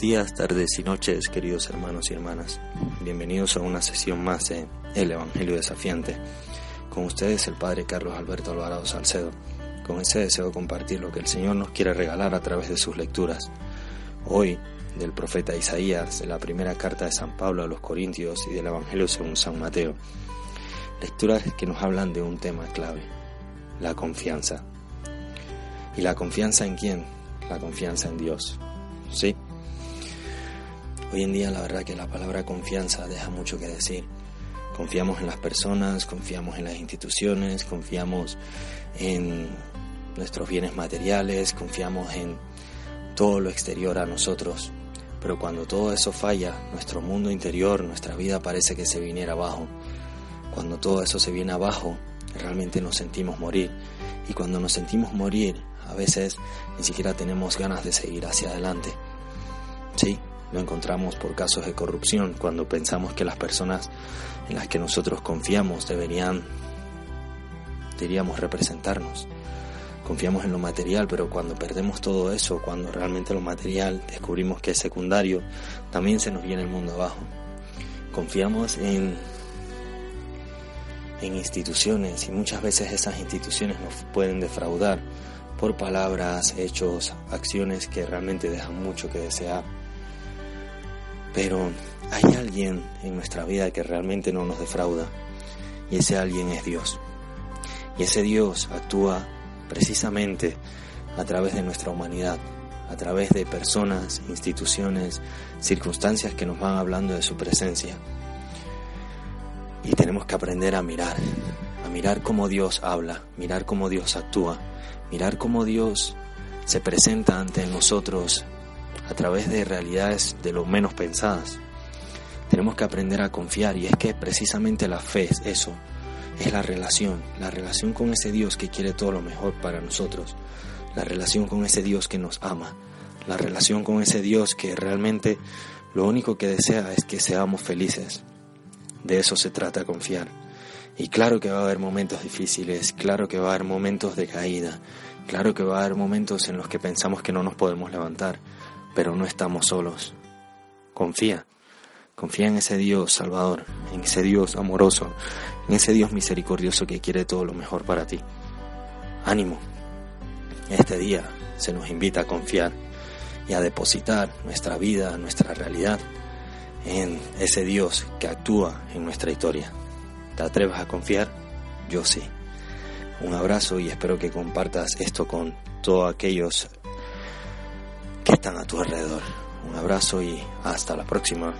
días, tardes y noches, queridos hermanos y hermanas. Bienvenidos a una sesión más de El Evangelio Desafiante. Con ustedes el Padre Carlos Alberto Alvarado Salcedo, con ese deseo de compartir lo que el Señor nos quiere regalar a través de sus lecturas. Hoy, del profeta Isaías, de la primera carta de San Pablo a los Corintios y del Evangelio según San Mateo. Lecturas que nos hablan de un tema clave, la confianza. ¿Y la confianza en quién? La confianza en Dios. ¿Sí? Hoy en día la verdad que la palabra confianza deja mucho que decir. Confiamos en las personas, confiamos en las instituciones, confiamos en nuestros bienes materiales, confiamos en todo lo exterior a nosotros. Pero cuando todo eso falla, nuestro mundo interior, nuestra vida parece que se viniera abajo. Cuando todo eso se viene abajo, realmente nos sentimos morir. Y cuando nos sentimos morir, a veces ni siquiera tenemos ganas de seguir hacia adelante. Sí, lo encontramos por casos de corrupción, cuando pensamos que las personas en las que nosotros confiamos deberían, diríamos, representarnos. Confiamos en lo material, pero cuando perdemos todo eso, cuando realmente lo material descubrimos que es secundario, también se nos viene el mundo abajo. Confiamos en, en instituciones y muchas veces esas instituciones nos pueden defraudar por palabras, hechos, acciones que realmente dejan mucho que desear. Pero hay alguien en nuestra vida que realmente no nos defrauda y ese alguien es Dios. Y ese Dios actúa precisamente a través de nuestra humanidad, a través de personas, instituciones, circunstancias que nos van hablando de su presencia. Y tenemos que aprender a mirar, a mirar cómo Dios habla, mirar cómo Dios actúa, mirar cómo Dios se presenta ante nosotros a través de realidades de lo menos pensadas. Tenemos que aprender a confiar y es que precisamente la fe es eso, es la relación, la relación con ese Dios que quiere todo lo mejor para nosotros, la relación con ese Dios que nos ama, la relación con ese Dios que realmente lo único que desea es que seamos felices. De eso se trata confiar. Y claro que va a haber momentos difíciles, claro que va a haber momentos de caída, claro que va a haber momentos en los que pensamos que no nos podemos levantar, pero no estamos solos. Confía, confía en ese Dios salvador, en ese Dios amoroso, en ese Dios misericordioso que quiere todo lo mejor para ti. Ánimo, este día se nos invita a confiar y a depositar nuestra vida, nuestra realidad en ese Dios que actúa en nuestra historia. ¿Te atreves a confiar? Yo sí. Un abrazo y espero que compartas esto con todos aquellos que están a tu alrededor. Un abrazo y hasta la próxima.